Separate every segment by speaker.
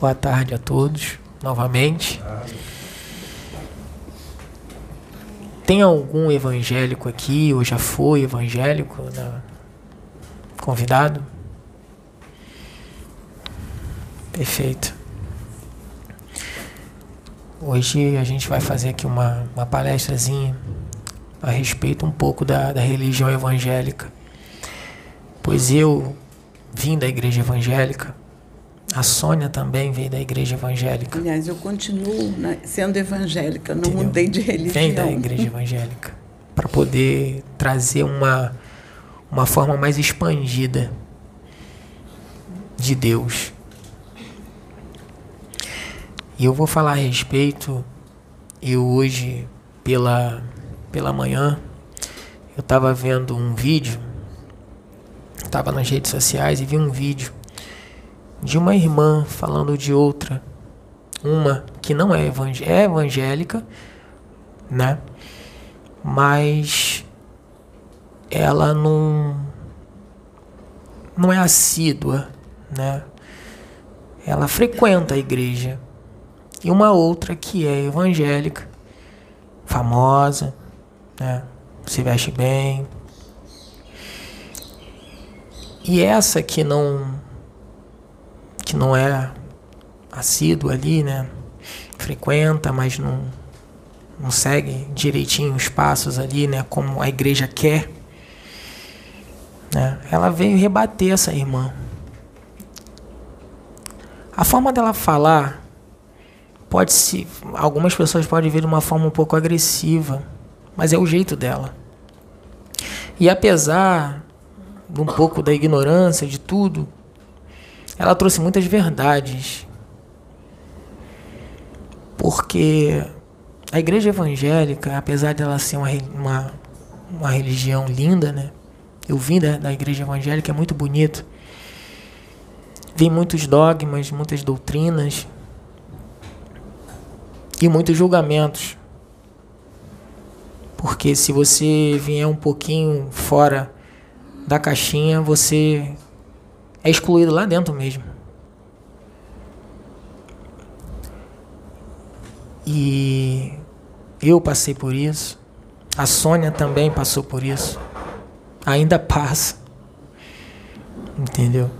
Speaker 1: Boa tarde a todos, novamente. Tem algum evangélico aqui, ou já foi evangélico, né? convidado? Perfeito. Hoje a gente vai fazer aqui uma, uma palestrazinha a respeito um pouco da, da religião evangélica. Pois eu vim da igreja evangélica, a Sônia também veio da igreja evangélica.
Speaker 2: Aliás, eu continuo sendo evangélica, não Entendeu? mudei de religião.
Speaker 1: Vem da igreja evangélica para poder trazer uma, uma forma mais expandida de Deus. E eu vou falar a respeito, eu hoje, pela, pela manhã, eu estava vendo um vídeo, estava nas redes sociais e vi um vídeo de uma irmã falando de outra, uma que não é, evangé é evangélica, né? Mas ela não não é assídua, né? Ela frequenta a igreja. E uma outra que é evangélica, famosa, né? Se veste bem. E essa que não que não é assíduo ali, né? Frequenta, mas não, não segue direitinho os passos ali, né? Como a igreja quer. Né? Ela veio rebater essa irmã. A forma dela falar pode se algumas pessoas podem ver de uma forma um pouco agressiva, mas é o jeito dela. E apesar de um pouco da ignorância de tudo, ela trouxe muitas verdades. Porque a igreja evangélica, apesar de ela ser uma, uma, uma religião linda, né? Eu vim da, da igreja evangélica, é muito bonito. Vem muitos dogmas, muitas doutrinas e muitos julgamentos. Porque se você vier um pouquinho fora da caixinha, você é excluído lá dentro mesmo. E eu passei por isso. A Sônia também passou por isso. Ainda passa. Entendeu?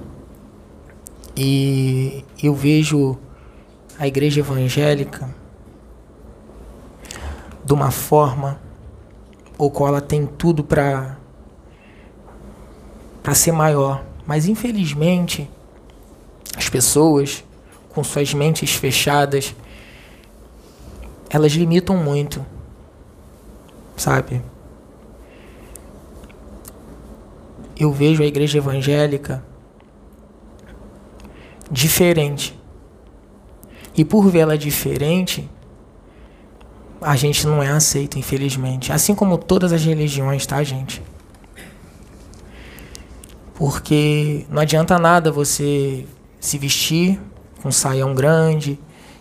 Speaker 1: E eu vejo a igreja evangélica de uma forma ou qual ela tem tudo para para ser maior. Mas infelizmente, as pessoas com suas mentes fechadas, elas limitam muito, sabe? Eu vejo a igreja evangélica diferente. E por vê-la diferente, a gente não é aceito, infelizmente. Assim como todas as religiões, tá, gente? Porque não adianta nada você se vestir com saião grande,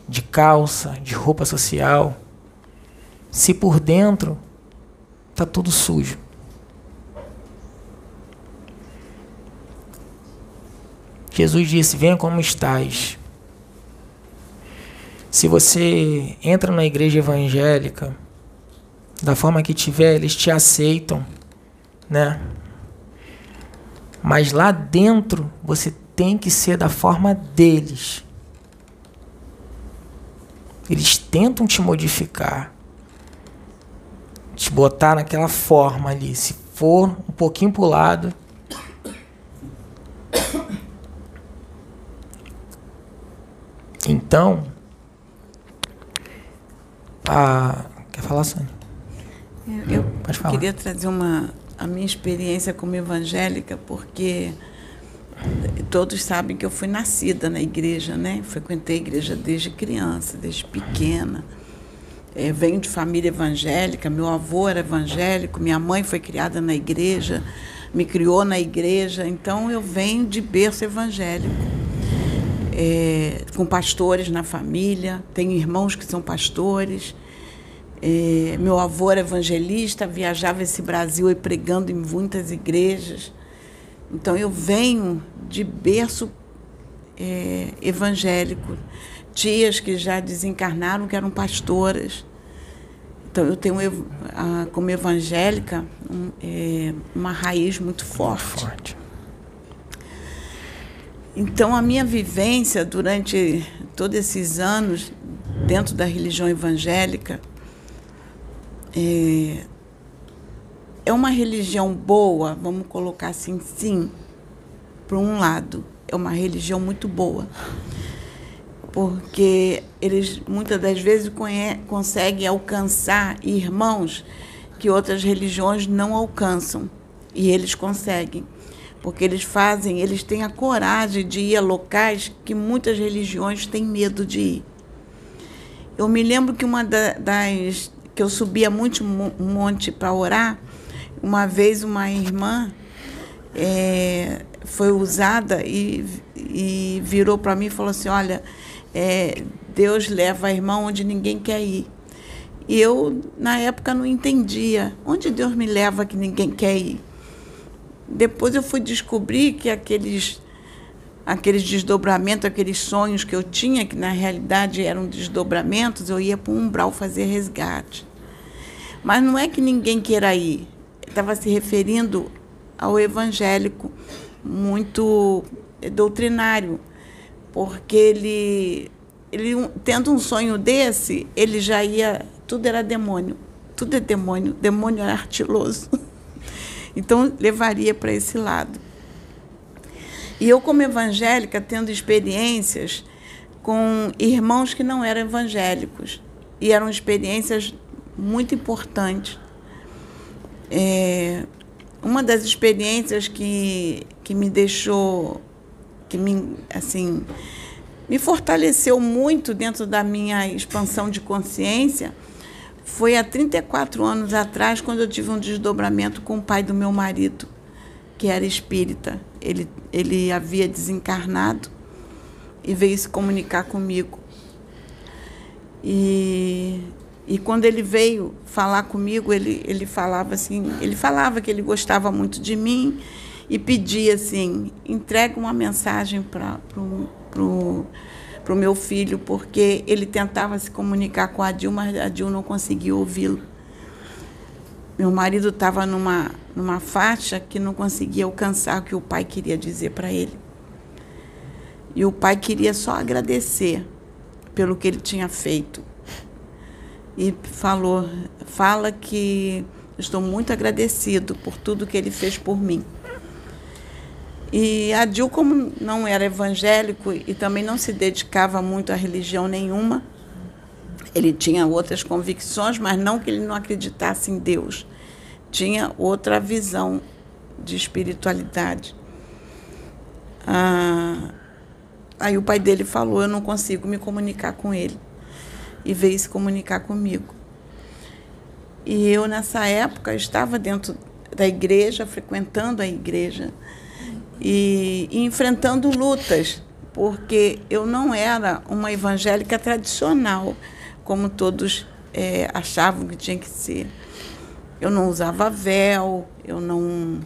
Speaker 1: de calça, de roupa social, se por dentro tá tudo sujo. Jesus disse: Venha como estás. Se você entra na igreja evangélica, da forma que tiver, eles te aceitam, né? Mas lá dentro você tem que ser da forma deles. Eles tentam te modificar, te botar naquela forma ali. Se for um pouquinho pro lado, Então, a... quer falar, Sônia?
Speaker 2: Eu, eu queria trazer uma, a minha experiência como evangélica, porque todos sabem que eu fui nascida na igreja, né? Frequentei a igreja desde criança, desde pequena. É, venho de família evangélica, meu avô era evangélico, minha mãe foi criada na igreja, me criou na igreja, então eu venho de berço evangélico. É, com pastores na família, tenho irmãos que são pastores. É, meu avô era evangelista, viajava esse Brasil e pregando em muitas igrejas. Então eu venho de berço é, evangélico, tias que já desencarnaram, que eram pastoras. Então, eu tenho como evangélica um, é, uma raiz muito forte. muito forte. Então, a minha vivência durante todos esses anos dentro da religião evangélica é, é uma religião boa, vamos colocar assim, sim, por um lado, é uma religião muito boa. Porque eles muitas das vezes conseguem alcançar irmãos que outras religiões não alcançam. E eles conseguem. Porque eles fazem, eles têm a coragem de ir a locais que muitas religiões têm medo de ir. Eu me lembro que uma das que eu subia muito um monte para orar, uma vez uma irmã é, foi usada e, e virou para mim e falou assim: Olha, é, Deus leva a irmã onde ninguém quer ir. E eu, na época, não entendia onde Deus me leva que ninguém quer ir. Depois eu fui descobrir que aqueles aqueles desdobramentos, aqueles sonhos que eu tinha, que na realidade eram desdobramentos, eu ia para um umbral fazer resgate. Mas não é que ninguém queira ir. Estava se referindo ao evangélico muito doutrinário, porque ele, ele tendo um sonho desse, ele já ia, tudo era demônio, tudo é demônio, demônio era artiloso. Então levaria para esse lado. E eu, como evangélica, tendo experiências com irmãos que não eram evangélicos, e eram experiências muito importantes. É, uma das experiências que, que me deixou, que me, assim, me fortaleceu muito dentro da minha expansão de consciência foi há 34 anos atrás, quando eu tive um desdobramento com o pai do meu marido, que era espírita ele, ele havia desencarnado e veio se comunicar comigo. E, e quando ele veio falar comigo, ele, ele falava assim, ele falava que ele gostava muito de mim e pedia assim, entrega uma mensagem para o pro meu filho, porque ele tentava se comunicar com a Dilma, mas a Dilma não conseguia ouvi-lo. Meu marido estava numa, numa faixa que não conseguia alcançar o que o pai queria dizer para ele. E o pai queria só agradecer pelo que ele tinha feito. E falou, fala que estou muito agradecido por tudo que ele fez por mim. E Adil, como não era evangélico e também não se dedicava muito a religião nenhuma, ele tinha outras convicções, mas não que ele não acreditasse em Deus. Tinha outra visão de espiritualidade. Ah, aí o pai dele falou: Eu não consigo me comunicar com ele. E veio se comunicar comigo. E eu, nessa época, estava dentro da igreja, frequentando a igreja e, e enfrentando lutas, porque eu não era uma evangélica tradicional como todos é, achavam que tinha que ser. Eu não usava véu, eu não.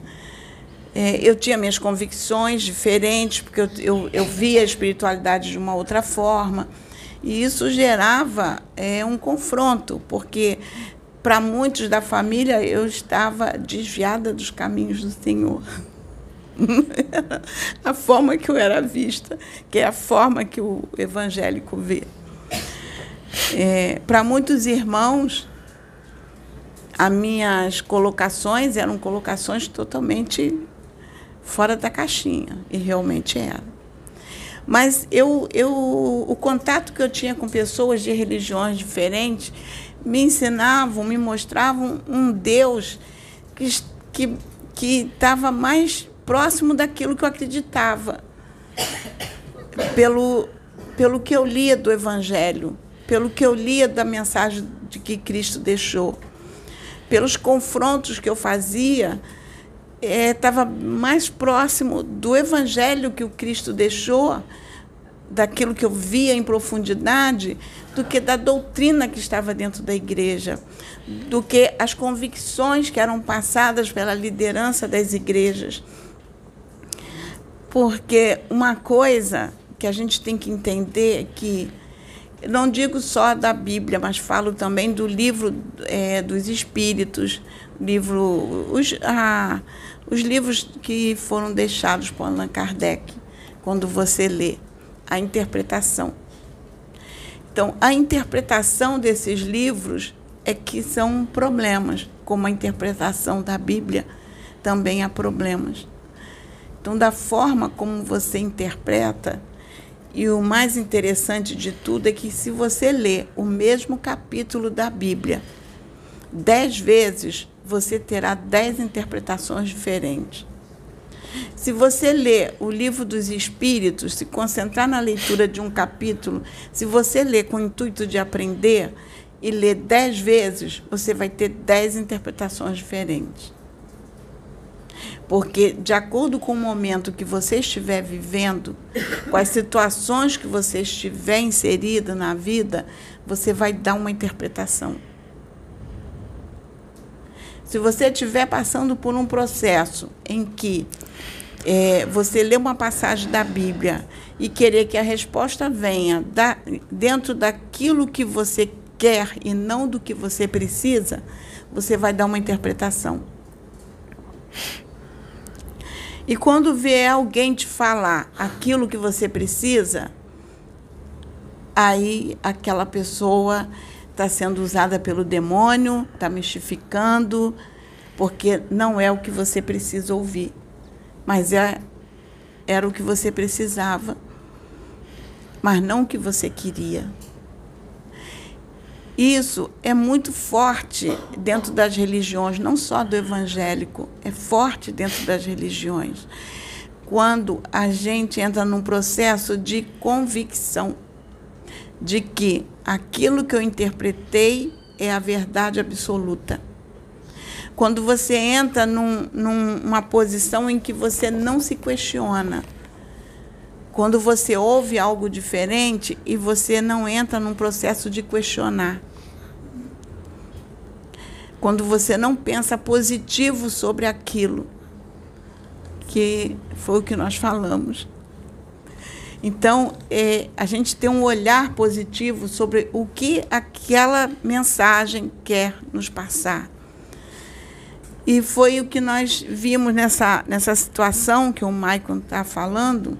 Speaker 2: É, eu tinha minhas convicções diferentes, porque eu, eu, eu, via a espiritualidade de uma outra forma. E isso gerava é, um confronto, porque para muitos da família eu estava desviada dos caminhos do Senhor. a forma que eu era vista, que é a forma que o evangélico vê. É, Para muitos irmãos, as minhas colocações eram colocações totalmente fora da caixinha, e realmente era. Mas eu, eu, o contato que eu tinha com pessoas de religiões diferentes me ensinavam, me mostravam um Deus que que que estava mais próximo daquilo que eu acreditava, pelo pelo que eu lia do Evangelho pelo que eu lia da mensagem de que Cristo deixou, pelos confrontos que eu fazia, estava é, mais próximo do Evangelho que o Cristo deixou, daquilo que eu via em profundidade, do que da doutrina que estava dentro da igreja, do que as convicções que eram passadas pela liderança das igrejas. Porque uma coisa que a gente tem que entender que não digo só da Bíblia, mas falo também do livro é, dos Espíritos, livro, os, os livros que foram deixados por Allan Kardec, quando você lê a interpretação. Então, a interpretação desses livros é que são problemas, como a interpretação da Bíblia também há problemas. Então, da forma como você interpreta, e o mais interessante de tudo é que se você lê o mesmo capítulo da Bíblia dez vezes, você terá dez interpretações diferentes. Se você ler o livro dos Espíritos, se concentrar na leitura de um capítulo, se você ler com o intuito de aprender e ler dez vezes, você vai ter dez interpretações diferentes. Porque, de acordo com o momento que você estiver vivendo, com as situações que você estiver inserido na vida, você vai dar uma interpretação. Se você estiver passando por um processo em que é, você lê uma passagem da Bíblia e querer que a resposta venha da, dentro daquilo que você quer e não do que você precisa, você vai dar uma interpretação. E quando vier alguém te falar aquilo que você precisa, aí aquela pessoa está sendo usada pelo demônio, está mistificando, porque não é o que você precisa ouvir, mas é, era o que você precisava, mas não o que você queria. Isso é muito forte dentro das religiões, não só do evangélico, é forte dentro das religiões. Quando a gente entra num processo de convicção de que aquilo que eu interpretei é a verdade absoluta. Quando você entra num, numa posição em que você não se questiona, quando você ouve algo diferente e você não entra num processo de questionar. Quando você não pensa positivo sobre aquilo, que foi o que nós falamos. Então, é, a gente tem um olhar positivo sobre o que aquela mensagem quer nos passar. E foi o que nós vimos nessa, nessa situação que o Maicon está falando,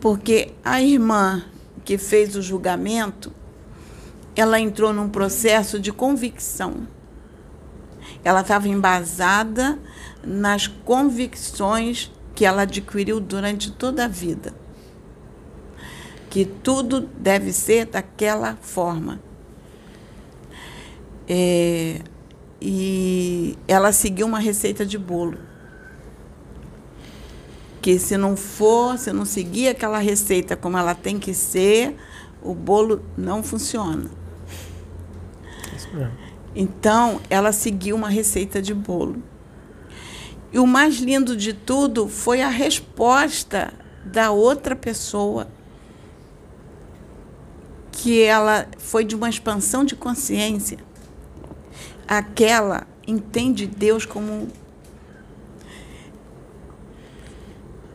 Speaker 2: porque a irmã que fez o julgamento, ela entrou num processo de convicção. Ela estava embasada nas convicções que ela adquiriu durante toda a vida. Que tudo deve ser daquela forma. É, e ela seguiu uma receita de bolo que se não for, se não seguir aquela receita como ela tem que ser, o bolo não funciona. Então, ela seguiu uma receita de bolo. E o mais lindo de tudo foi a resposta da outra pessoa, que ela foi de uma expansão de consciência. Aquela entende Deus como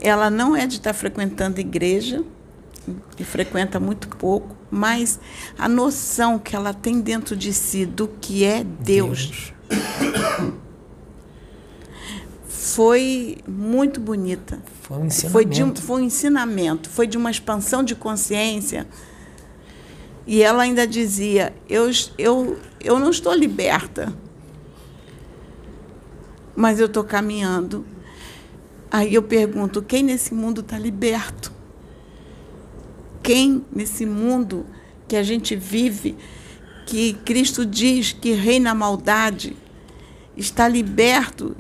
Speaker 2: ela não é de estar frequentando igreja, e frequenta muito pouco, mas a noção que ela tem dentro de si do que é Deus, Deus. Foi muito bonita.
Speaker 1: Foi um ensinamento.
Speaker 2: Foi, de um, foi um ensinamento, foi de uma expansão de consciência. E ela ainda dizia: eu, eu, eu não estou liberta, mas eu estou caminhando Aí eu pergunto: quem nesse mundo está liberto? Quem nesse mundo que a gente vive, que Cristo diz que reina a maldade, está liberto?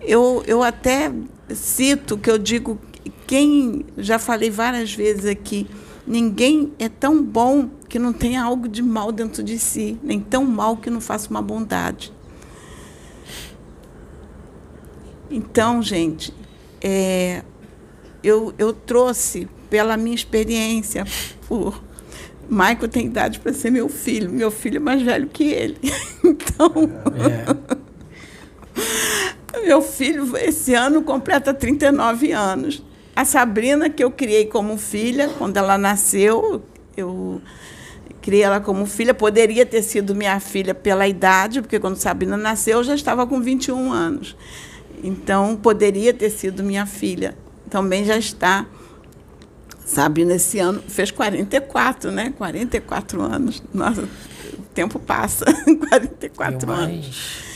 Speaker 2: Eu, eu até cito que eu digo: quem, já falei várias vezes aqui, ninguém é tão bom que não tenha algo de mal dentro de si, nem tão mal que não faça uma bondade. Então, gente, é, eu, eu trouxe pela minha experiência, por Michael tem idade para ser meu filho, meu filho é mais velho que ele. Então, é. meu filho esse ano completa 39 anos. a Sabrina, que eu criei como filha, quando ela nasceu, eu criei ela como filha. Poderia ter sido minha filha pela idade, porque quando Sabrina nasceu, eu já estava com 21 anos. Então, poderia ter sido minha filha. Também já está. Sabrina, esse ano, fez 44, né? 44 anos. Nossa, o tempo passa. 44
Speaker 1: e
Speaker 2: anos.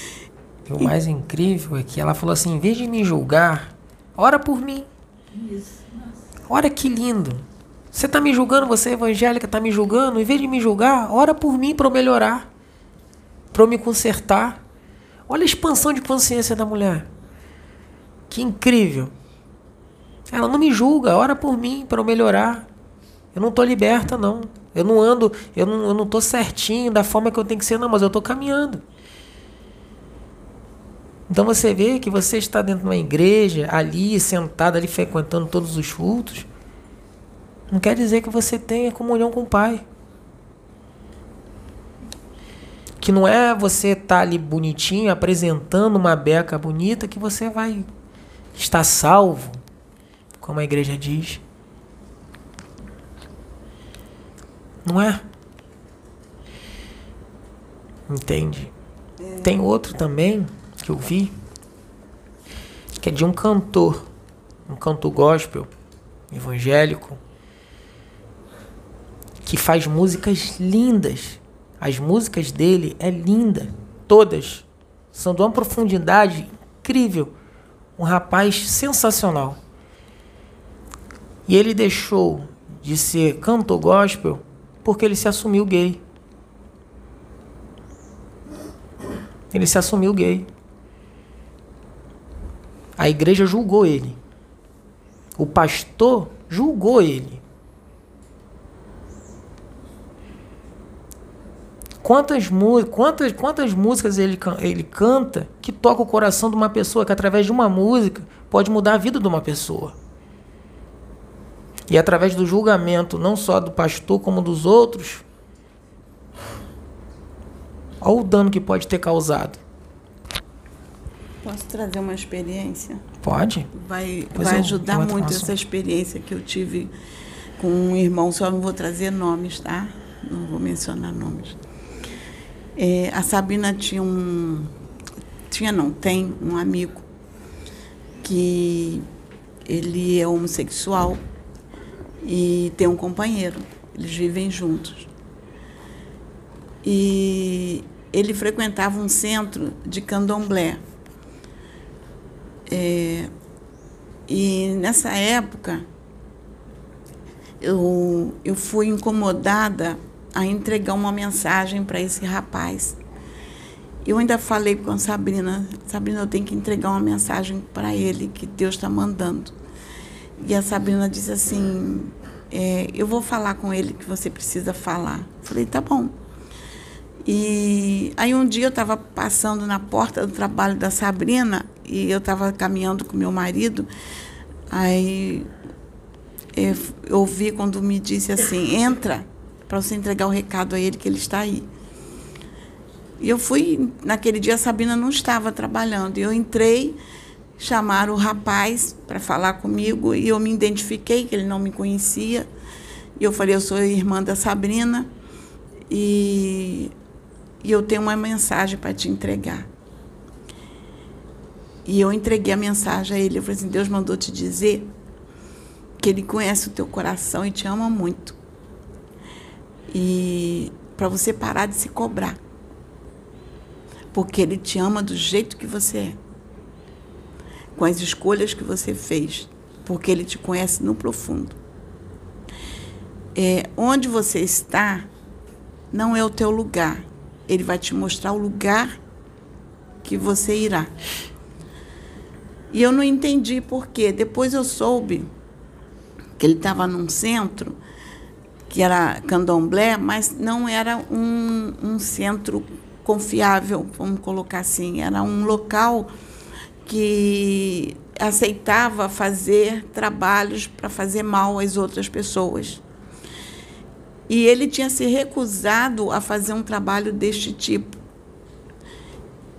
Speaker 1: E o mais incrível é que ela falou assim: em vez de me julgar, ora por mim. Isso. Olha que lindo. Você está me julgando, você é evangélica, está me julgando. Em vez de me julgar, ora por mim para eu melhorar, para eu me consertar. Olha a expansão de consciência da mulher. Que incrível. Ela não me julga, ora por mim para eu melhorar. Eu não estou liberta, não. Eu não ando, eu não, eu não tô certinho da forma que eu tenho que ser, não, mas eu estou caminhando. Então você vê que você está dentro de uma igreja, ali, sentado, ali, frequentando todos os cultos. Não quer dizer que você tenha comunhão com o Pai. Que não é você estar tá ali bonitinho, apresentando uma beca bonita, que você vai estar salvo, como a igreja diz. Não é? Entende? Tem outro também que eu vi, que é de um cantor, um cantor gospel, evangélico, que faz músicas lindas. As músicas dele é linda, todas. São de uma profundidade incrível. Um rapaz sensacional. E ele deixou de ser cantor gospel porque ele se assumiu gay. Ele se assumiu gay. A igreja julgou ele. O pastor julgou ele. Quantas, quantas, quantas músicas ele, ele canta que toca o coração de uma pessoa, que através de uma música pode mudar a vida de uma pessoa. E através do julgamento, não só do pastor, como dos outros, olha o dano que pode ter causado.
Speaker 2: Posso trazer uma experiência?
Speaker 1: Pode.
Speaker 2: Vai, vai ajudar muito essa experiência que eu tive com um irmão, só não vou trazer nomes, tá? Não vou mencionar nomes. É, a Sabina tinha um. Tinha não, tem um amigo que ele é homossexual e tem um companheiro. Eles vivem juntos. E ele frequentava um centro de candomblé é, e nessa época, eu, eu fui incomodada a entregar uma mensagem para esse rapaz. Eu ainda falei com a Sabrina, Sabrina, eu tenho que entregar uma mensagem para ele que Deus está mandando. E a Sabrina disse assim, é, eu vou falar com ele que você precisa falar. Eu falei, tá bom. E aí um dia eu estava passando na porta do trabalho da Sabrina e eu estava caminhando com meu marido, aí eu ouvi quando me disse assim, entra para você entregar o recado a ele que ele está aí. E eu fui, naquele dia a Sabina não estava trabalhando, e eu entrei, chamaram o rapaz para falar comigo, e eu me identifiquei, que ele não me conhecia, e eu falei, eu sou irmã da Sabrina, e e eu tenho uma mensagem para te entregar. E eu entreguei a mensagem a ele. Eu falei assim: Deus mandou te dizer que Ele conhece o teu coração e te ama muito. E para você parar de se cobrar. Porque Ele te ama do jeito que você é. Com as escolhas que você fez. Porque Ele te conhece no profundo. É, onde você está não é o teu lugar ele vai te mostrar o lugar que você irá. E eu não entendi por quê. Depois eu soube que ele estava num centro que era candomblé, mas não era um, um centro confiável, vamos colocar assim. Era um local que aceitava fazer trabalhos para fazer mal às outras pessoas. E ele tinha se recusado a fazer um trabalho deste tipo.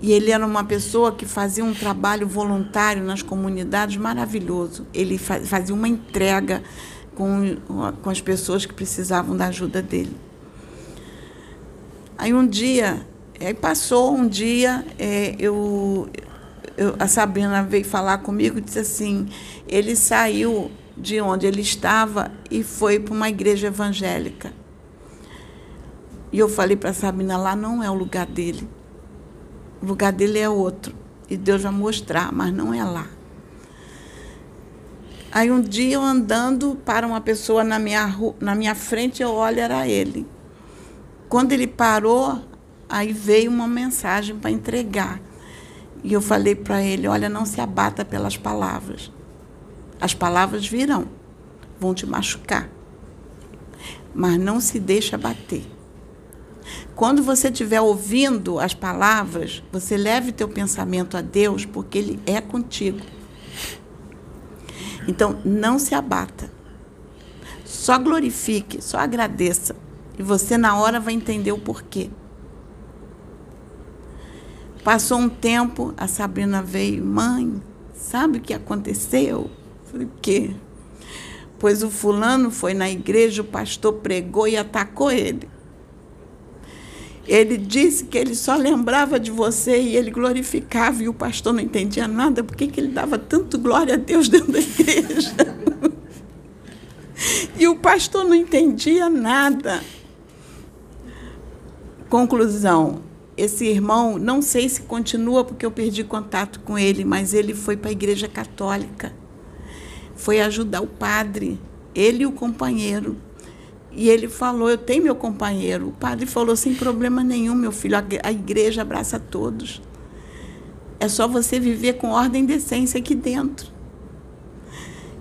Speaker 2: E ele era uma pessoa que fazia um trabalho voluntário nas comunidades maravilhoso. Ele fazia uma entrega com, com as pessoas que precisavam da ajuda dele. Aí um dia, aí passou um dia, é, eu, eu, a Sabrina veio falar comigo e disse assim: ele saiu de onde ele estava e foi para uma igreja evangélica. E eu falei para a Sabrina: lá não é o lugar dele. O lugar dele é outro. E Deus vai mostrar, mas não é lá. Aí um dia eu andando para uma pessoa na minha, na minha frente, eu olho, era ele. Quando ele parou, aí veio uma mensagem para entregar. E eu falei para ele: Olha, não se abata pelas palavras. As palavras virão, vão te machucar. Mas não se deixa bater. Quando você estiver ouvindo as palavras, você leve teu pensamento a Deus, porque Ele é contigo. Então, não se abata. Só glorifique, só agradeça. E você, na hora, vai entender o porquê. Passou um tempo, a Sabrina veio, mãe, sabe o que aconteceu? Falei, quê? Pois o fulano foi na igreja, o pastor pregou e atacou ele. Ele disse que ele só lembrava de você e ele glorificava, e o pastor não entendia nada, por que ele dava tanto glória a Deus dentro da igreja? e o pastor não entendia nada. Conclusão: esse irmão, não sei se continua porque eu perdi contato com ele, mas ele foi para a igreja católica. Foi ajudar o padre, ele e o companheiro. E ele falou: Eu tenho meu companheiro. O padre falou: Sem problema nenhum, meu filho, a igreja abraça todos. É só você viver com ordem e decência aqui dentro.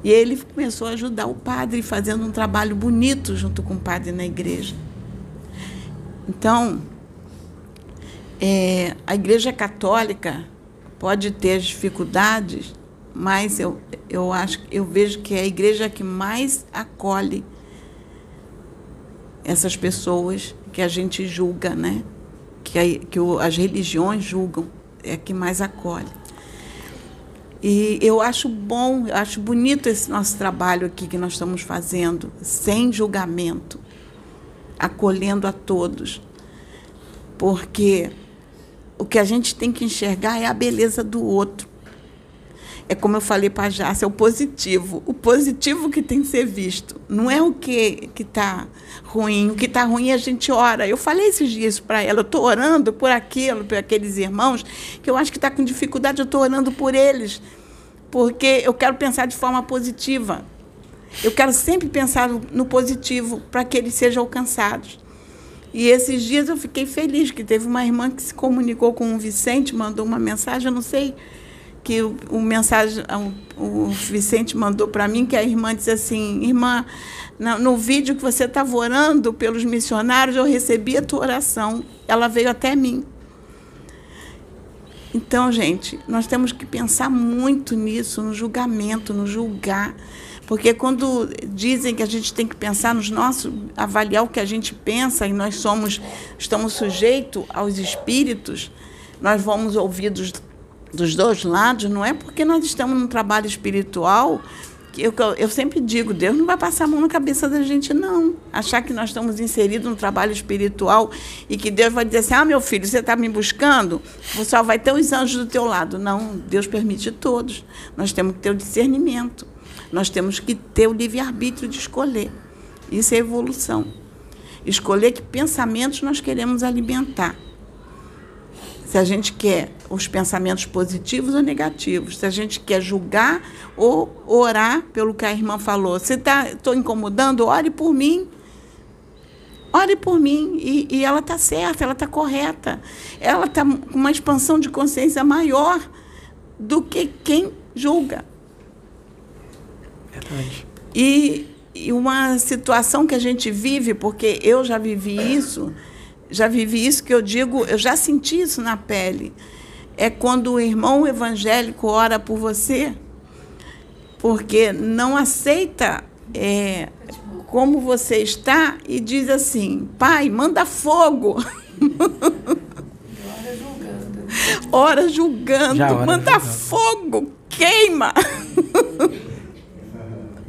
Speaker 2: E ele começou a ajudar o padre, fazendo um trabalho bonito junto com o padre na igreja. Então, é, a igreja católica pode ter dificuldades, mas eu, eu acho eu vejo que é a igreja que mais acolhe essas pessoas que a gente julga, né? Que, a, que o, as religiões julgam, é que mais acolhe. E eu acho bom, eu acho bonito esse nosso trabalho aqui que nós estamos fazendo, sem julgamento, acolhendo a todos. Porque o que a gente tem que enxergar é a beleza do outro é como eu falei para a Jácia, é o positivo. O positivo que tem que ser visto. Não é o que está ruim. O que está ruim a gente ora. Eu falei esses dias para ela, eu estou orando por aquilo, por aqueles irmãos, que eu acho que está com dificuldade, eu estou orando por eles. Porque eu quero pensar de forma positiva. Eu quero sempre pensar no positivo para que eles sejam alcançados. E esses dias eu fiquei feliz que teve uma irmã que se comunicou com o Vicente, mandou uma mensagem, eu não sei que o, o mensagem o, o, Vicente mandou para mim que a irmã disse assim irmã no, no vídeo que você estava orando pelos missionários eu recebi a tua oração. Ela veio até mim. Então gente nós temos que pensar muito nisso no julgamento no julgar. Porque quando dizem que a gente tem que pensar nos nossos avaliar o que a gente pensa e nós somos estamos sujeitos aos espíritos nós vamos ouvidos dos dois lados, não é porque nós estamos num trabalho espiritual que eu, eu sempre digo, Deus não vai passar a mão na cabeça da gente, não. Achar que nós estamos inseridos num trabalho espiritual e que Deus vai dizer assim, ah, meu filho, você está me buscando, você só vai ter os anjos do teu lado. Não, Deus permite todos. Nós temos que ter o discernimento. Nós temos que ter o livre-arbítrio de escolher. Isso é evolução. Escolher que pensamentos nós queremos alimentar se a gente quer os pensamentos positivos ou negativos, se a gente quer julgar ou orar pelo que a irmã falou. Se estou incomodando, ore por mim. Ore por mim. E, e ela está certa, ela está correta. Ela está com uma expansão de consciência maior do que quem julga. Verdade. E, e uma situação que a gente vive, porque eu já vivi isso já vivi isso que eu digo, eu já senti isso na pele. É quando o irmão evangélico ora por você, porque não aceita é, como você está e diz assim: Pai, manda fogo. ora julgando, já ora manda julgando. fogo, queima.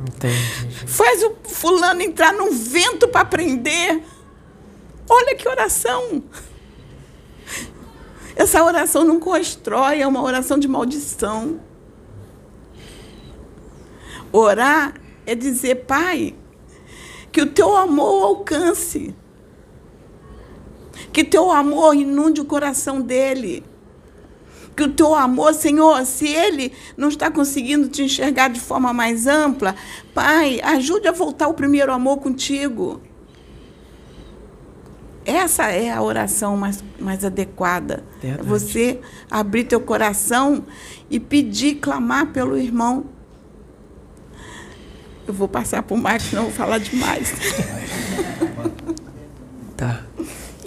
Speaker 1: Entendi.
Speaker 2: Faz o fulano entrar num vento para aprender. Olha que oração. Essa oração não constrói, é uma oração de maldição. Orar é dizer, Pai, que o teu amor alcance. Que teu amor inunde o coração dele. Que o teu amor, Senhor, se ele não está conseguindo te enxergar de forma mais ampla, Pai, ajude a voltar ao primeiro amor contigo. Essa é a oração mais, mais adequada. É você abrir teu coração e pedir, clamar pelo irmão. Eu vou passar para o Marcos, não vou falar demais.
Speaker 1: tá.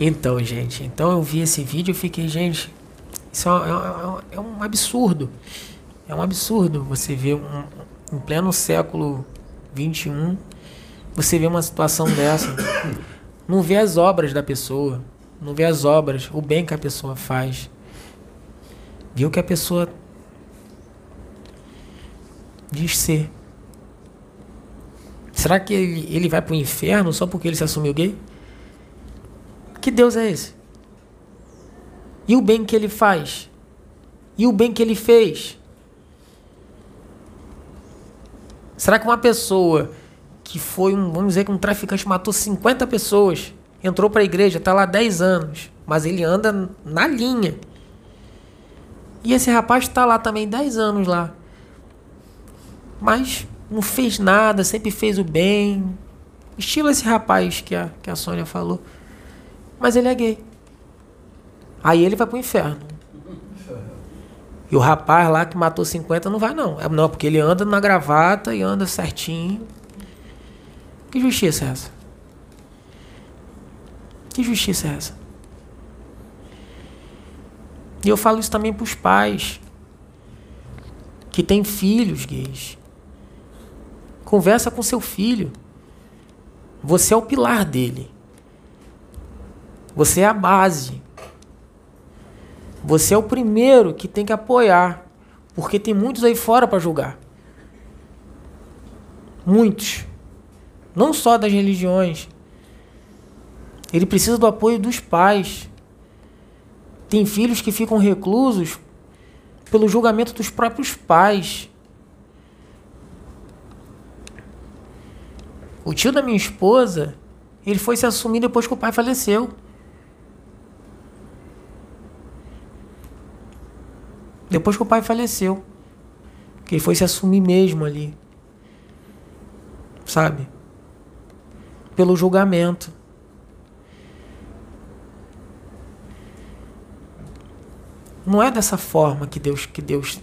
Speaker 1: Então, gente, então eu vi esse vídeo e fiquei, gente, isso é, é, é, um absurdo. É um absurdo você ver um, em pleno século 21, você vê uma situação dessa. Não vê as obras da pessoa, não vê as obras, o bem que a pessoa faz. O que a pessoa diz ser. Será que ele, ele vai para o inferno só porque ele se assumiu gay? Que Deus é esse? E o bem que ele faz? E o bem que ele fez? Será que uma pessoa que foi um, vamos dizer que um traficante matou 50 pessoas, entrou para a igreja, está lá 10 anos, mas ele anda na linha. E esse rapaz está lá também 10 anos lá. Mas não fez nada, sempre fez o bem. Estilo esse rapaz que a, que a Sônia falou. Mas ele é gay. Aí ele vai pro inferno. E o rapaz lá que matou 50 não vai, não. É, não, porque ele anda na gravata e anda certinho. Que justiça é essa? Que justiça é essa? E eu falo isso também para os pais que têm filhos gays. Conversa com seu filho. Você é o pilar dele. Você é a base. Você é o primeiro que tem que apoiar, porque tem muitos aí fora para julgar. Muitos. Não só das religiões. Ele precisa do apoio dos pais. Tem filhos que ficam reclusos pelo julgamento dos próprios pais. O tio da minha esposa, ele foi se assumir depois que o pai faleceu. Depois que o pai faleceu. Que ele foi se assumir mesmo ali. Sabe? Pelo julgamento. Não é dessa forma que Deus que Deus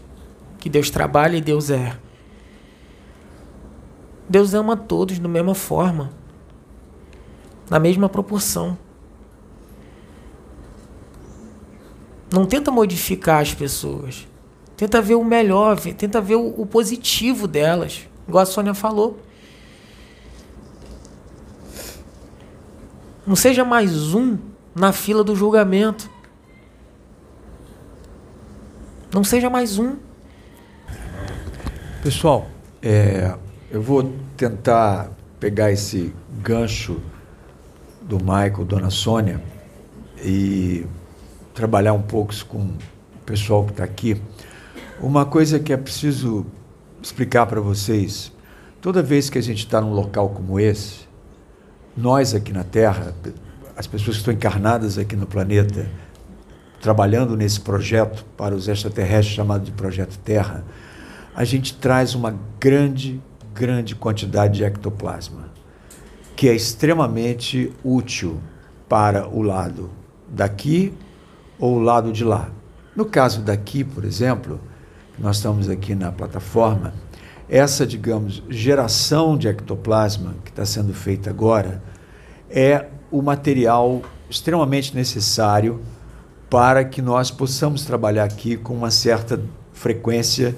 Speaker 1: que Deus trabalha e Deus é. Deus ama todos da mesma forma, na mesma proporção. Não tenta modificar as pessoas. Tenta ver o melhor, tenta ver o, positivo delas, igual a Sônia falou. Não seja mais um na fila do julgamento. Não seja mais um.
Speaker 3: Pessoal, é, eu vou tentar pegar esse gancho do Michael, Dona Sônia, e trabalhar um pouco com o pessoal que está aqui. Uma coisa que é preciso explicar para vocês: toda vez que a gente está num local como esse, nós aqui na Terra, as pessoas que estão encarnadas aqui no planeta, trabalhando nesse projeto para os extraterrestres chamado de Projeto Terra, a gente traz uma grande grande quantidade de ectoplasma, que é extremamente útil para o lado daqui ou o lado de lá. No caso daqui, por exemplo, nós estamos aqui na plataforma, essa, digamos, geração de ectoplasma que está sendo feita agora é o material extremamente necessário para que nós possamos trabalhar aqui com uma certa frequência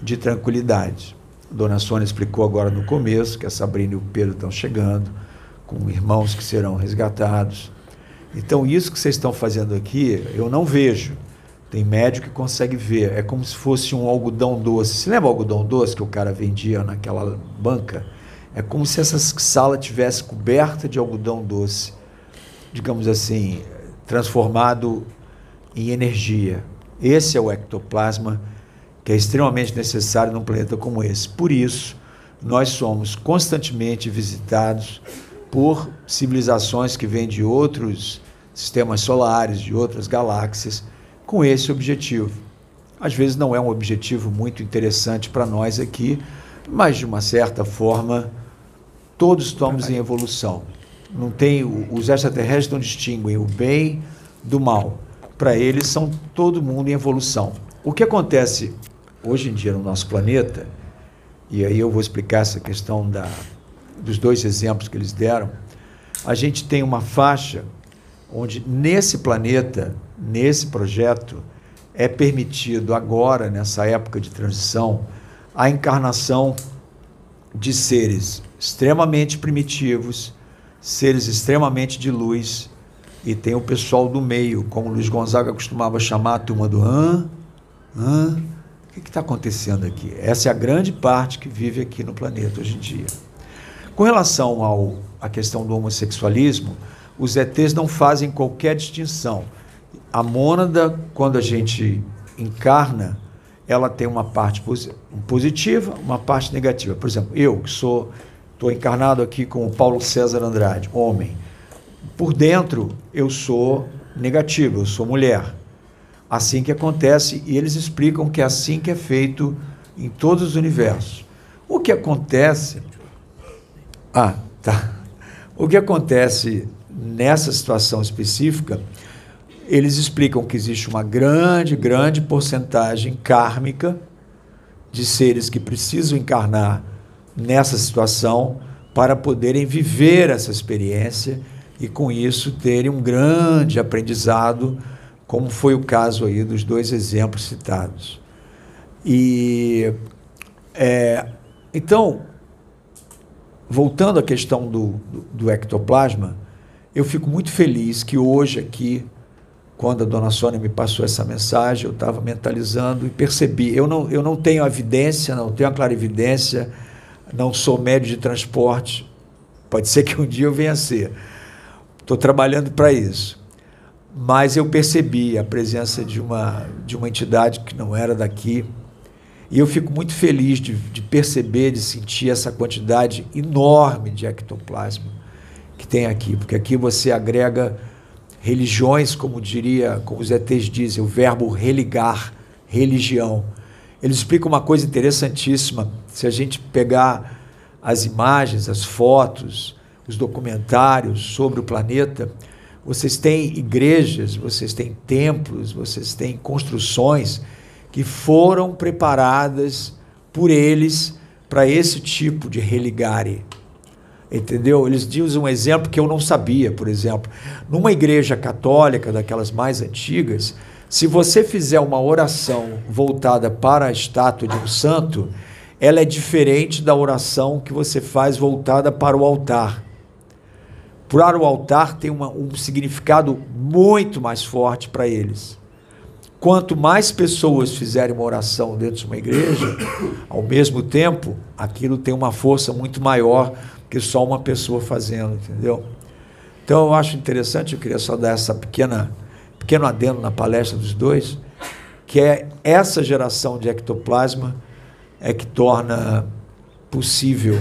Speaker 3: de tranquilidade. Dona Sônia explicou agora no começo que a Sabrina e o Pedro estão chegando, com irmãos que serão resgatados. Então, isso que vocês estão fazendo aqui, eu não vejo, Tem médico que consegue ver. É como se fosse um algodão doce. Você lembra o algodão doce que o cara vendia naquela banca? É como se essa sala tivesse coberta de algodão doce, digamos assim, transformado em energia. Esse é o ectoplasma que é extremamente necessário num planeta como esse. Por isso, nós somos constantemente visitados por civilizações que vêm de outros sistemas solares, de outras galáxias, com esse objetivo. Às vezes não é um objetivo muito interessante para nós aqui, mas de uma certa forma todos estamos em evolução. Não tem os extraterrestres não distinguem o bem do mal. Para eles são todo mundo em evolução. O que acontece hoje em dia no nosso planeta, e aí eu vou explicar essa questão da, dos dois exemplos que eles deram, a gente tem uma faixa onde nesse planeta, nesse projeto, é permitido agora, nessa época de transição, a encarnação de seres extremamente primitivos, seres extremamente de luz, e tem o pessoal do meio, como Luiz Gonzaga costumava chamar a turma do hã? Hã? O que está acontecendo aqui? Essa é a grande parte que vive aqui no planeta hoje em dia. Com relação ao, à questão do homossexualismo, os ETs não fazem qualquer distinção. A mônada, quando a gente encarna, ela tem uma parte positiva, uma parte negativa. Por exemplo, eu que sou estou encarnado aqui com o Paulo César Andrade, homem. Por dentro eu sou negativo, eu sou mulher. Assim que acontece e eles explicam que é assim que é feito em todos os universos. O que acontece Ah, tá. O que acontece nessa situação específica, eles explicam que existe uma grande, grande porcentagem kármica de seres que precisam encarnar nessa situação para poderem viver essa experiência e com isso terem um grande aprendizado, como foi o caso aí dos dois exemplos citados. E é, então, voltando à questão do, do, do ectoplasma, eu fico muito feliz que hoje aqui, quando a dona Sônia me passou essa mensagem, eu estava mentalizando e percebi. Eu não, eu não tenho evidência, não tenho a clarividência, não sou médio de transporte. Pode ser que um dia eu venha a ser. Estou trabalhando para isso. Mas eu percebi a presença de uma, de uma entidade que não era daqui. E eu fico muito feliz de, de perceber, de sentir essa quantidade enorme de ectoplasma que tem aqui, porque aqui você agrega religiões, como diria, como os ETs dizem, o verbo religar, religião. Eles explicam uma coisa interessantíssima. Se a gente pegar as imagens, as fotos, os documentários sobre o planeta, vocês têm igrejas, vocês têm templos, vocês têm construções que foram preparadas por eles para esse tipo de religare. Entendeu? Eles dizem um exemplo que eu não sabia, por exemplo. Numa igreja católica, daquelas mais antigas, se você fizer uma oração voltada para a estátua de um santo, ela é diferente da oração que você faz voltada para o altar. Para o altar tem uma, um significado muito mais forte para eles. Quanto mais pessoas fizerem uma oração dentro de uma igreja, ao mesmo tempo, aquilo tem uma força muito maior que só uma pessoa fazendo, entendeu? Então eu acho interessante, eu queria só dar essa pequena pequeno adendo na palestra dos dois, que é essa geração de ectoplasma é que torna possível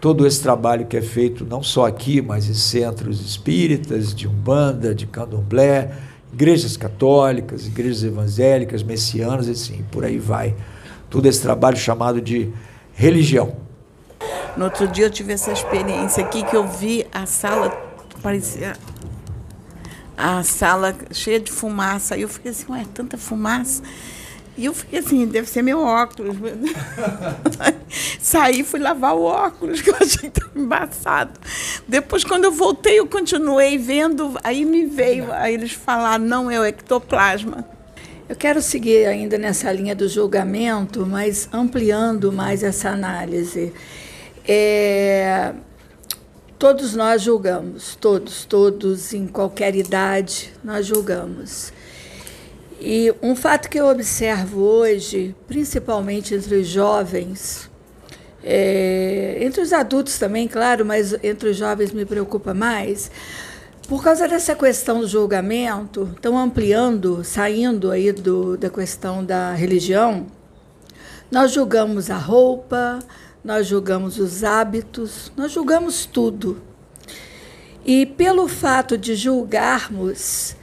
Speaker 3: todo esse trabalho que é feito não só aqui, mas em centros espíritas, de Umbanda, de Candomblé, igrejas católicas, igrejas evangélicas, messianas, assim, por aí vai. Todo esse trabalho chamado de religião.
Speaker 2: No outro dia eu tive essa experiência aqui que eu vi a sala, parecia a sala cheia de fumaça. Aí eu fiquei assim, ué, tanta fumaça. E eu fiquei assim, deve ser meu óculos. Saí, fui lavar o óculos, que eu achei tão embaçado. Depois, quando eu voltei, eu continuei vendo, aí me veio, aí eles falaram, não é o ectoplasma.
Speaker 4: Eu quero seguir ainda nessa linha do julgamento, mas ampliando mais essa análise. É, todos nós julgamos, todos, todos, em qualquer idade, nós julgamos. E um fato que eu observo hoje, principalmente entre os jovens, é, entre os adultos também, claro, mas entre os jovens me preocupa mais, por causa dessa questão do julgamento, estão ampliando, saindo aí do, da questão da religião, nós julgamos a roupa, nós julgamos os hábitos, nós julgamos tudo. E pelo fato de julgarmos,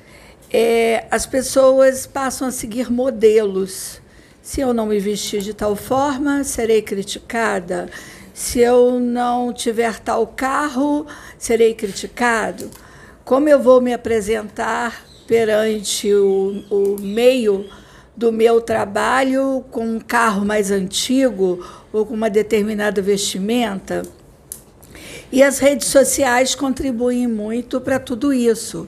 Speaker 4: é, as pessoas passam a seguir modelos. Se eu não me vestir de tal forma, serei criticada. Se eu não tiver tal carro, serei criticado. Como eu vou me apresentar perante o, o meio do meu trabalho com um carro mais antigo ou com uma determinada vestimenta? E as redes sociais contribuem muito para tudo isso,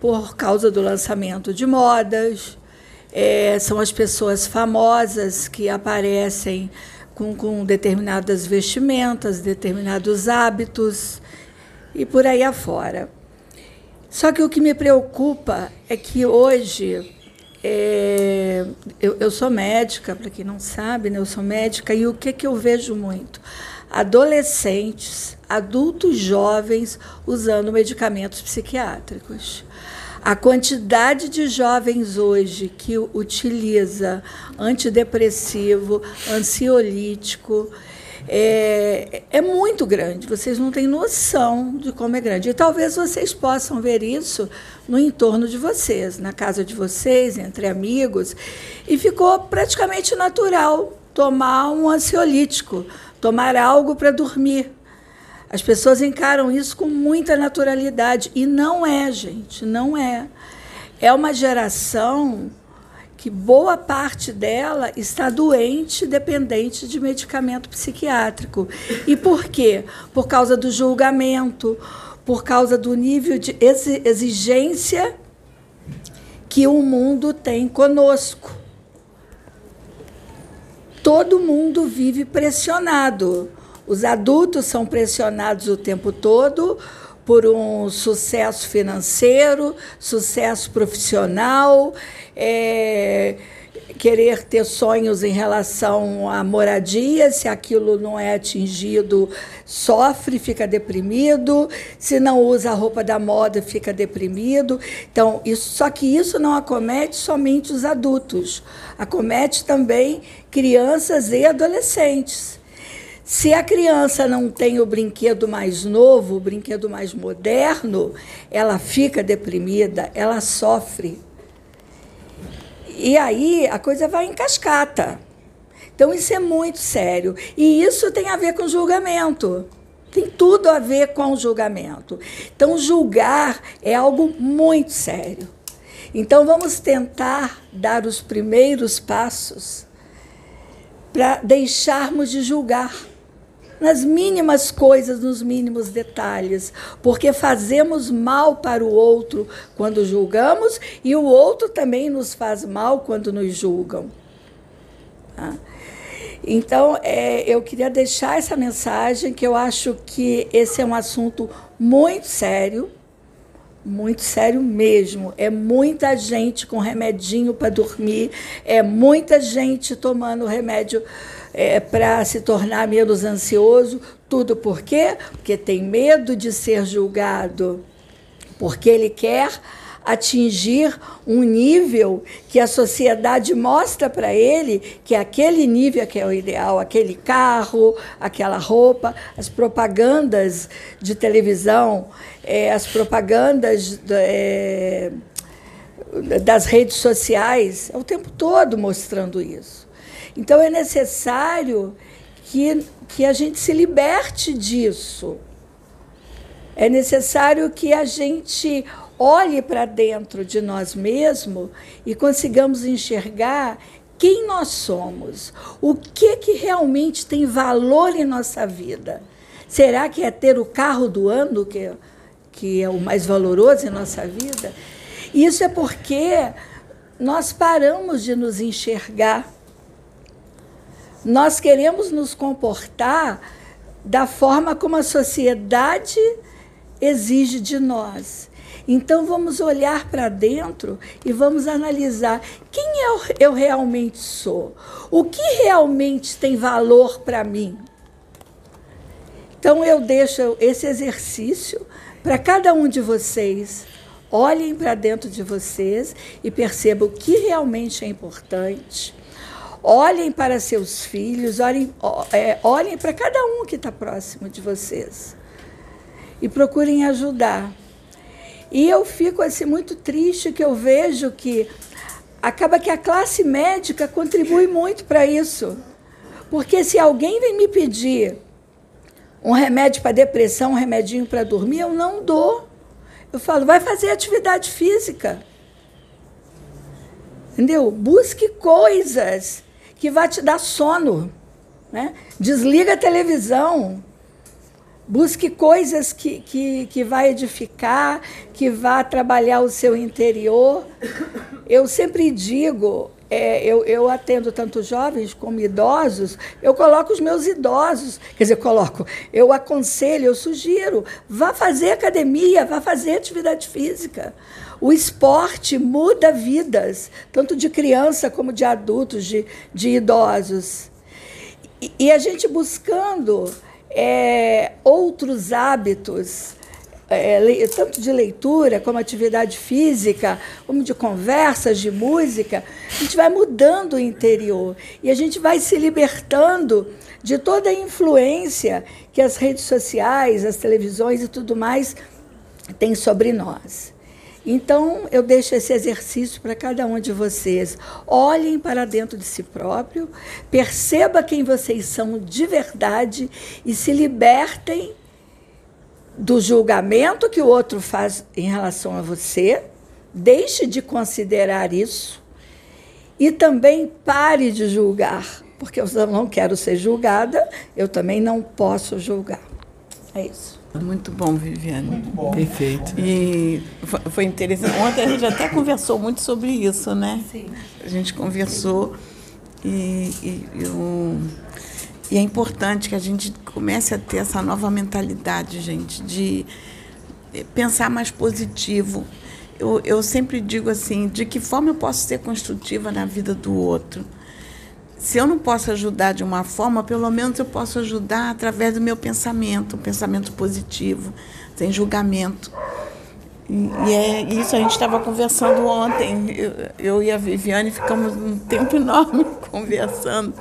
Speaker 4: por causa do lançamento de modas. É, são as pessoas famosas que aparecem com, com determinadas vestimentas, determinados hábitos e por aí afora. Só que o que me preocupa é que hoje é, eu, eu, sou médica, para quem não sabe, né, eu sou médica, e o que, que eu vejo muito? adolescentes, adultos jovens usando medicamentos psiquiátricos. A quantidade de jovens hoje que utiliza antidepressivo, ansiolítico, é, é, muito grande. Vocês não têm noção de como é grande. E talvez vocês possam ver isso no entorno de vocês, na casa de vocês, entre amigos. E ficou praticamente natural tomar um ansiolítico tomar algo para dormir. As pessoas encaram isso com muita naturalidade. E não é, gente, não é. É uma geração que boa parte dela está doente, dependente de medicamento psiquiátrico. E por quê? Por causa do julgamento, por causa do nível de exigência que o mundo tem conosco todo mundo vive pressionado. Os adultos são pressionados o tempo todo por um sucesso financeiro, sucesso profissional, é, querer ter sonhos em relação à moradia, se aquilo não é atingido, sofre, fica deprimido, se não usa a roupa da moda, fica deprimido. Então, isso, só que isso não acomete somente os adultos, acomete também crianças e adolescentes. Se a criança não tem o brinquedo mais novo, o brinquedo mais moderno, ela fica deprimida, ela sofre. E aí a coisa vai em cascata. Então isso é muito sério. E isso tem a ver com julgamento. Tem tudo a ver com julgamento. Então, julgar é algo muito sério. Então, vamos tentar dar os primeiros passos para deixarmos de julgar nas mínimas coisas, nos mínimos detalhes, porque fazemos mal para o outro quando julgamos e o outro também nos faz mal quando nos julgam. Tá? Então, é, eu queria deixar essa mensagem, que eu acho que esse é um assunto muito sério, muito sério mesmo. É muita gente com remedinho para dormir, é muita gente tomando remédio é, para se tornar menos ansioso. Tudo por quê? Porque tem medo de ser julgado, porque ele quer atingir um nível que a sociedade mostra para ele que aquele nível que é o ideal, aquele carro, aquela roupa, as propagandas de televisão, é, as propagandas é, das redes sociais, é o tempo todo mostrando isso. Então é necessário que, que a gente se liberte disso. É necessário que a gente olhe para dentro de nós mesmos e consigamos enxergar quem nós somos, o que que realmente tem valor em nossa vida. Será que é ter o carro do ano que, que é o mais valoroso em nossa vida? Isso é porque nós paramos de nos enxergar. Nós queremos nos comportar da forma como a sociedade exige de nós. Então vamos olhar para dentro e vamos analisar quem eu, eu realmente sou, o que realmente tem valor para mim. Então eu deixo esse exercício para cada um de vocês. Olhem para dentro de vocês e percebam o que realmente é importante. Olhem para seus filhos, olhem, é, olhem para cada um que está próximo de vocês e procurem ajudar. E eu fico assim muito triste que eu vejo que acaba que a classe médica contribui muito para isso. Porque se alguém vem me pedir um remédio para depressão, um remedinho para dormir, eu não dou. Eu falo, vai fazer atividade física. Entendeu? Busque coisas que vá te dar sono. Né? Desliga a televisão, Busque coisas que, que, que vai edificar, que vá trabalhar o seu interior. Eu sempre digo, é, eu, eu atendo tanto jovens como idosos, eu coloco os meus idosos, quer dizer, coloco, eu aconselho, eu sugiro, vá fazer academia, vá fazer atividade física. O esporte muda vidas, tanto de criança como de adultos, de, de idosos. E, e a gente buscando é, outros hábitos, é, tanto de leitura como atividade física, como de conversas, de música, a gente vai mudando o interior e a gente vai se libertando de toda a influência que as redes sociais, as televisões e tudo mais têm sobre nós. Então, eu deixo esse exercício para cada um de vocês. Olhem para dentro de si próprio, perceba quem vocês são de verdade e se libertem do julgamento que o outro faz em relação a você. Deixe de considerar isso e também pare de julgar, porque eu não quero ser julgada, eu também não posso julgar. É isso.
Speaker 2: Muito bom, Viviane.
Speaker 1: Muito bom. Perfeito.
Speaker 2: E foi interessante. Ontem a gente até conversou muito sobre isso, né?
Speaker 4: Sim.
Speaker 2: A gente conversou e, e, e, e é importante que a gente comece a ter essa nova mentalidade, gente, de pensar mais positivo. Eu, eu sempre digo assim, de que forma eu posso ser construtiva na vida do outro? Se eu não posso ajudar de uma forma, pelo menos eu posso ajudar através do meu pensamento, um pensamento positivo, sem julgamento. E, é isso a gente estava conversando ontem. Eu, eu, e a Viviane ficamos um tempo enorme conversando.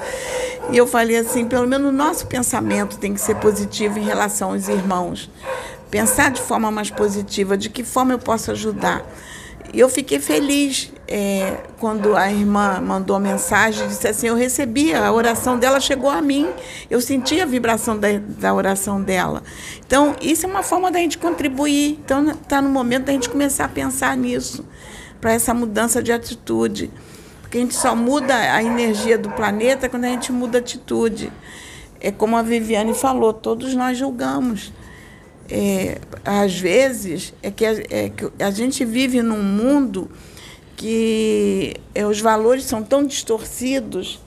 Speaker 2: E eu falei assim, pelo menos o nosso pensamento tem que ser positivo em relação aos irmãos. Pensar de forma mais positiva, de que forma eu posso ajudar. E eu fiquei feliz é, quando a irmã mandou a mensagem, disse assim, eu recebi, a oração dela chegou a mim, eu senti a vibração da, da oração dela. Então, isso é uma forma da gente contribuir. Então, está no momento da gente começar a pensar nisso, para essa mudança de atitude. Porque a gente só muda a energia do planeta quando a gente muda a atitude. É como a Viviane falou, todos nós julgamos é, às vezes, é que, a, é que a gente vive num mundo que é, os valores são tão distorcidos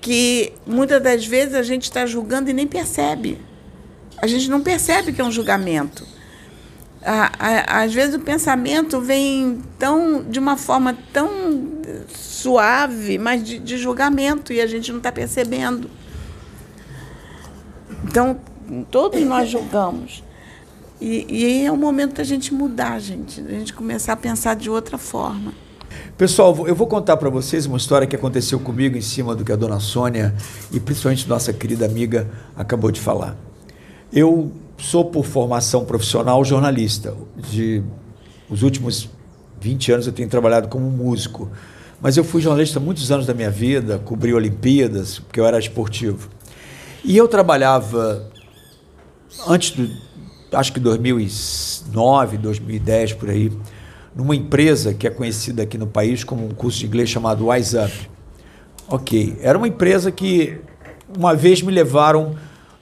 Speaker 2: que muitas das vezes a gente está julgando e nem percebe. A gente não percebe que é um julgamento. às vezes o pensamento vem tão de uma forma tão suave, mas de, de julgamento, e a gente não está percebendo. Então, todos nós julgamos. E, e é o momento da gente mudar, gente, da gente começar a pensar de outra forma.
Speaker 3: Pessoal, eu vou contar para vocês uma história que aconteceu comigo em cima do que a dona Sônia e principalmente nossa querida amiga acabou de falar. Eu sou, por formação profissional, jornalista. De os últimos 20 anos eu tenho trabalhado como músico. Mas eu fui jornalista muitos anos da minha vida, cobri Olimpíadas, porque eu era esportivo. E eu trabalhava, antes do, acho que 2009, 2010 por aí, numa empresa que é conhecida aqui no país como um curso de inglês chamado Wise Up. Ok, era uma empresa que uma vez me levaram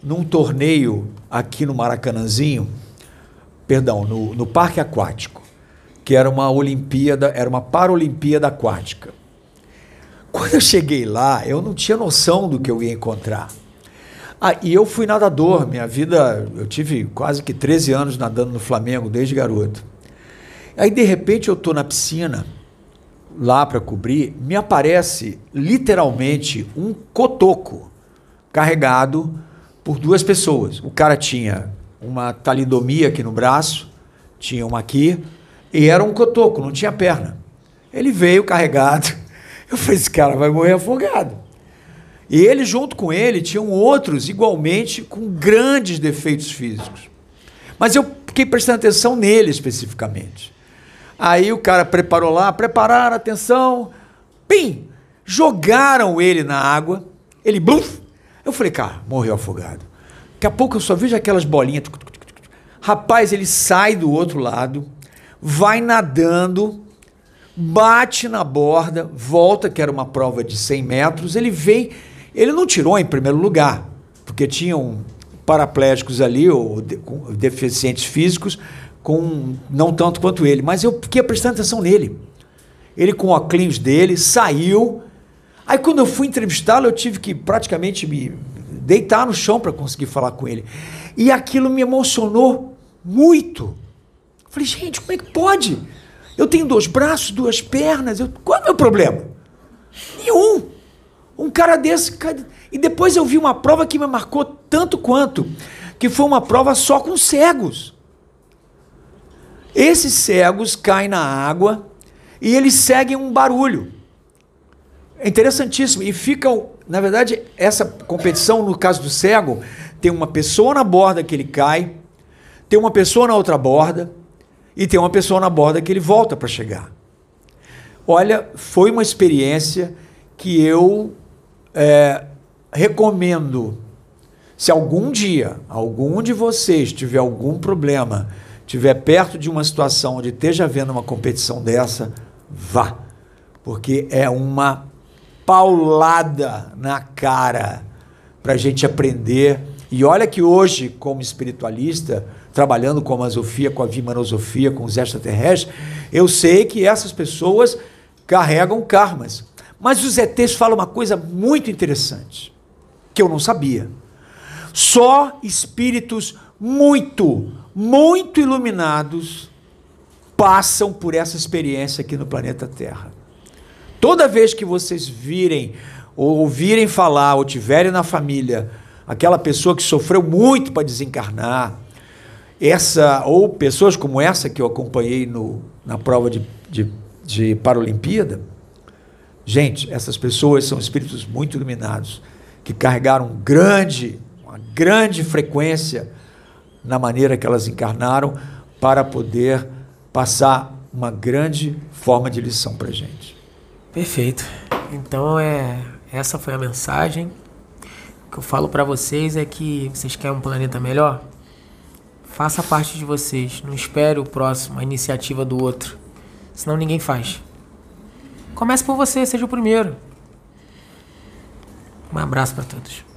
Speaker 3: num torneio aqui no Maracanãzinho, perdão, no, no Parque Aquático, que era uma Olimpíada, era uma Paralimpíada Aquática. Quando eu cheguei lá, eu não tinha noção do que eu ia encontrar. Ah, e eu fui nadador, minha vida, eu tive quase que 13 anos nadando no Flamengo desde garoto. Aí de repente eu tô na piscina lá para cobrir, me aparece literalmente um cotoco carregado por duas pessoas. O cara tinha uma talidomia aqui no braço, tinha uma aqui, e era um cotoco, não tinha perna. Ele veio carregado. Eu falei: esse cara vai morrer afogado. E ele, junto com ele, tinham outros igualmente com grandes defeitos físicos. Mas eu fiquei prestando atenção nele especificamente. Aí o cara preparou lá, prepararam, atenção, pim! Jogaram ele na água, ele bluf! Eu falei, cara, morreu afogado. Daqui a pouco eu só vejo aquelas bolinhas. Rapaz, ele sai do outro lado, vai nadando, bate na borda, volta, que era uma prova de 100 metros. Ele vem, ele não tirou em primeiro lugar, porque tinham paraplégicos ali, ou deficientes físicos, com não tanto quanto ele, mas eu fiquei prestando atenção nele. Ele com o óculos dele saiu. Aí quando eu fui entrevistá-lo, eu tive que praticamente me deitar no chão para conseguir falar com ele. E aquilo me emocionou muito. Falei, gente, como é que pode? Eu tenho dois braços, duas pernas. Eu... Qual é o meu problema? Nenhum. Um cara desse. E depois eu vi uma prova que me marcou tanto quanto, que foi uma prova só com cegos. Esses cegos caem na água e eles seguem um barulho. É interessantíssimo. E ficam, na verdade, essa competição, no caso do cego, tem uma pessoa na borda que ele cai, tem uma pessoa na outra borda e tem uma pessoa na borda que ele volta para chegar. Olha, foi uma experiência que eu é, recomendo. Se algum dia algum de vocês tiver algum problema estiver perto de uma situação onde esteja havendo uma competição dessa, vá. Porque é uma paulada na cara para a gente aprender. E olha que hoje, como espiritualista, trabalhando com a Masofia, com a Vimanosofia, com os extraterrestres, eu sei que essas pessoas carregam karmas. Mas os ETs falam uma coisa muito interessante, que eu não sabia. Só espíritos muito, muito iluminados passam por essa experiência aqui no planeta Terra. Toda vez que vocês virem ou ouvirem falar ou tiverem na família aquela pessoa que sofreu muito para desencarnar, essa ou pessoas como essa que eu acompanhei no, na prova de, de, de Paralimpíada, gente, essas pessoas são espíritos muito iluminados que carregaram grande, uma grande frequência na maneira que elas encarnaram para poder passar uma grande forma de lição para gente.
Speaker 1: Perfeito. Então é essa foi a mensagem. O que eu falo para vocês é que vocês querem um planeta melhor? Faça parte de vocês. Não espere o próximo, a iniciativa do outro. Senão ninguém faz. Comece por você, seja o primeiro. Um abraço para todos.